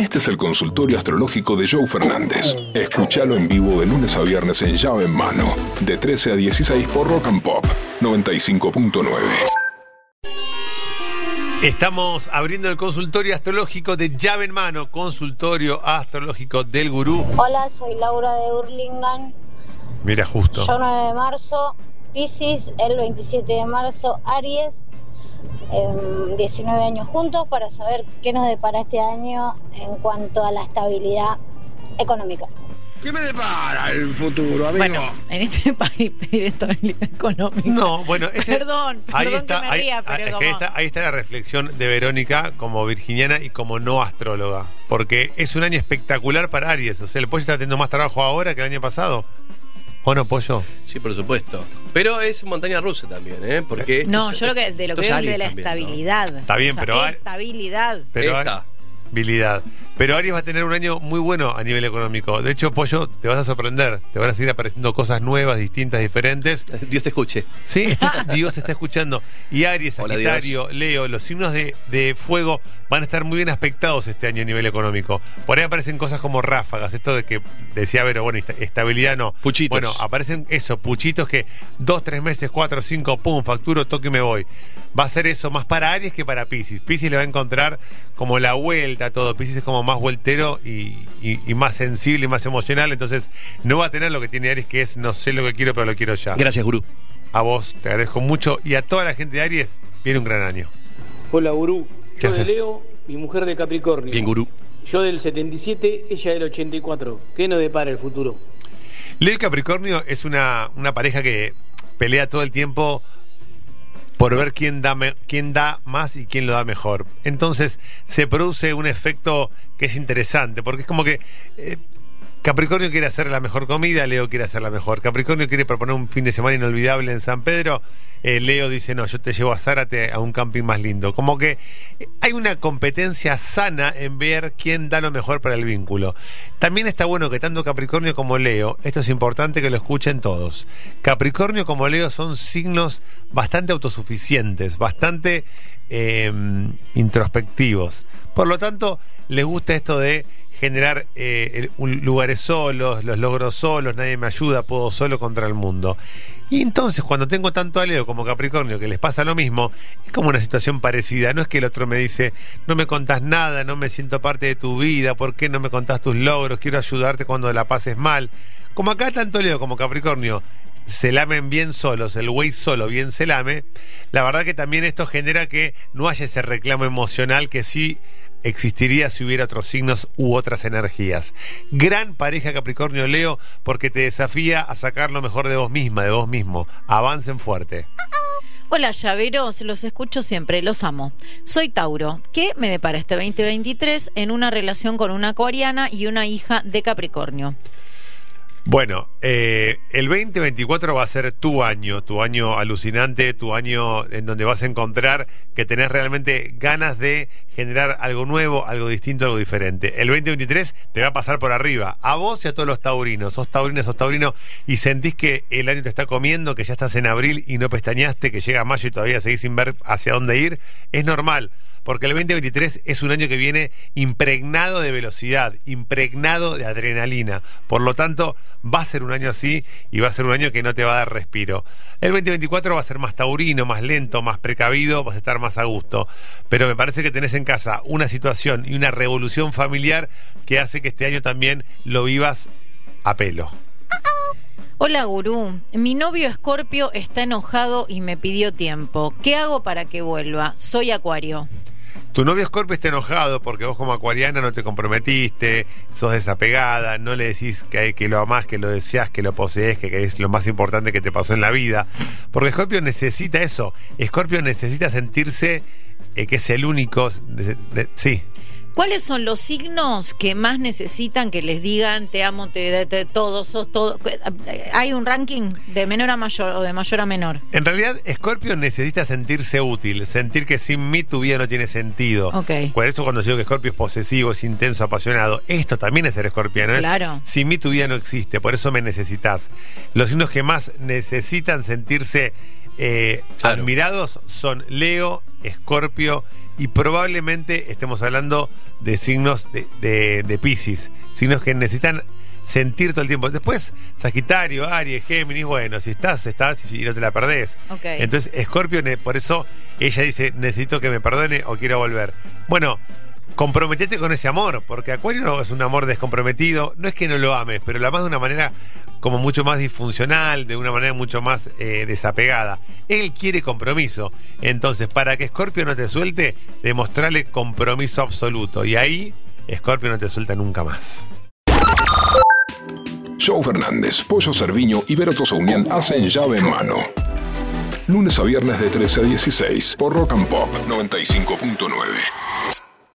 Este es el consultorio astrológico de Joe Fernández. Escúchalo en vivo de lunes a viernes en llave en mano, de 13 a 16 por Rock and Pop 95.9. Estamos abriendo el consultorio astrológico de llave en mano, consultorio astrológico del gurú. Hola, soy Laura de Hurlingham. Mira, justo. Yo 9 de marzo, Pisces, el 27 de marzo, Aries. Em, 19 años juntos para saber qué nos depara este año en cuanto a la estabilidad económica. ¿Qué me depara el futuro, amigo? Bueno, en este país pedir estabilidad económica. No, bueno, ese- Perdón, ahí perdón está, que me ahí, ría, ah, pero es que como- ahí está, ahí está la reflexión de Verónica como virginiana y como no astróloga. Porque es un año espectacular para Aries. O sea, el pollo está teniendo más trabajo ahora que el año pasado. ¿O no, pollo? Sí, por supuesto. Pero es montaña rusa también, ¿eh? Porque No, es- yo lo que de lo que es veo es de la también, ¿no? estabilidad. Está bien, O sea, pero hay- estabilidad. Pero Esta. habilidad. Pero Aries va a tener un año muy bueno a nivel económico. De hecho, Pollo, te vas a sorprender. Te van a seguir apareciendo cosas nuevas, distintas, diferentes. Dios te escuche. Sí, está- Dios está escuchando. Y Aries, Hola, Sagitario, Leo, los signos de, de fuego van a estar muy bien aspectados este año a nivel económico. Por ahí aparecen cosas como ráfagas, esto de que decía Vero, bueno, esta- estabilidad no. Puchitos. Bueno, aparecen eso, puchitos que dos, tres meses, cuatro, cinco, pum, facturo, toque y me voy. Va a ser eso más para Aries que para Pisces. Pisces le va a encontrar como la vuelta a todo. Pisces es como más vueltero y, y- y más sensible y más emocional. Entonces no va a tener lo que tiene Aries, que es no sé lo que quiero, pero lo quiero ya. Gracias, gurú. A vos te agradezco mucho y a toda la gente de Aries viene un gran año. Hola, gurú. ¿Qué Yo de haces? Leo, mi mujer de Capricornio. Bien, gurú. Yo del 77, ella del 84. ¿Qué nos depara el futuro? Leo y Capricornio es una, una pareja que pelea todo el tiempo por ver quién da, quién da más y quién lo da mejor. Entonces se produce un efecto que es interesante, porque es como que eh, Capricornio quiere hacer la mejor comida, Leo quiere hacer la mejor. Capricornio quiere proponer un fin de semana inolvidable en San Pedro, eh, Leo dice, no, yo te llevo a Zárate a un camping más lindo. Como que hay una competencia sana en ver quién da lo mejor para el vínculo. También está bueno que tanto Capricornio como Leo, esto es importante que lo escuchen todos, Capricornio como Leo son signos bastante autosuficientes, bastante eh, introspectivos. Por lo tanto, les gusta esto de generar eh, lugares solos, los logros solos, nadie me ayuda, puedo solo contra el mundo. Y entonces cuando tengo tanto a Leo como Capricornio que les pasa lo mismo, es como una situación parecida. No es que el otro me dice, no me contás nada, no me siento parte de tu vida, ¿por qué no me contás tus logros? Quiero ayudarte cuando la pases mal. Como acá tanto Leo como Capricornio se lamen bien solos, el güey solo bien se lame, la verdad que también esto genera que no haya ese reclamo emocional que sí existiría si hubiera otros signos u otras energías. Gran pareja Capricornio-Leo porque te desafía a sacar lo mejor de vos misma, de vos mismo. Avancen fuerte. Hola, llaveros, los escucho siempre, los amo. Soy Tauro. ¿Qué me depara este 2023 en una relación con una acuariana y una hija de Capricornio? Bueno, eh, el 2024 va a ser tu año, tu año alucinante, tu año en donde vas a encontrar que tenés realmente ganas de generar algo nuevo, algo distinto, algo diferente. El 2023 te va a pasar por arriba, a vos y a todos los taurinos. Sos taurino, sos taurino y sentís que el año te está comiendo, que ya estás en abril y no pestañaste, que llega mayo y todavía seguís sin ver hacia dónde ir. Es normal. Porque el 2023 es un año que viene impregnado de velocidad, impregnado de adrenalina. Por lo tanto, va a ser un año así y va a ser un año que no te va a dar respiro. El 2024 va a ser más taurino, más lento, más precavido, vas a estar más a gusto. Pero me parece que tenés en casa una situación y una revolución familiar que hace que este año también lo vivas a pelo. Hola, gurú. Mi novio Escorpio está enojado y me pidió tiempo. ¿Qué hago para que vuelva? Soy Acuario. Tu novio Scorpio está enojado porque vos como acuariana no te comprometiste, sos desapegada, no le decís que, que lo amás, que lo deseás, que lo posees, que, es lo más importante que te pasó en la vida. Porque Scorpio necesita eso. Scorpio necesita sentirse eh, que es el único. sí. ¿Cuáles son los signos que más necesitan que les digan te amo, te, te- todo, sos todo? ¿Hay un ranking de menor a mayor o de mayor a menor? En realidad, Scorpio necesita sentirse útil, sentir que sin mí tu vida no tiene sentido. Ok. Por eso cuando digo que Scorpio es posesivo, es intenso, apasionado, esto también es ser escorpiano. es, Claro. Sin mí tu vida no existe, por eso me necesitas. Los signos que más necesitan sentirse eh, Claro. admirados son Leo, Escorpio y probablemente estemos hablando de signos de, de, de Pisces, signos que necesitan sentir todo el tiempo. Después, Sagitario, Aries, Géminis, bueno, si estás, estás y no te la perdés. Entonces, Scorpio, ne- por eso ella dice, necesito que me perdone o quiero volver. Bueno, comprometete con ese amor, porque Acuario no es un amor descomprometido, no es que no lo ames, pero lo amas de una manera como mucho más disfuncional, de una manera mucho más eh, desapegada. Él quiere compromiso. Entonces, para que Scorpio no te suelte, demostrarle compromiso absoluto. Y ahí, Scorpio no te suelta nunca más. Joe Fernández, Pollo Cerviño y Vero Tosaunian hacen llave en mano. Lunes a viernes de 13 a 16 por Rock and Pop 95.9.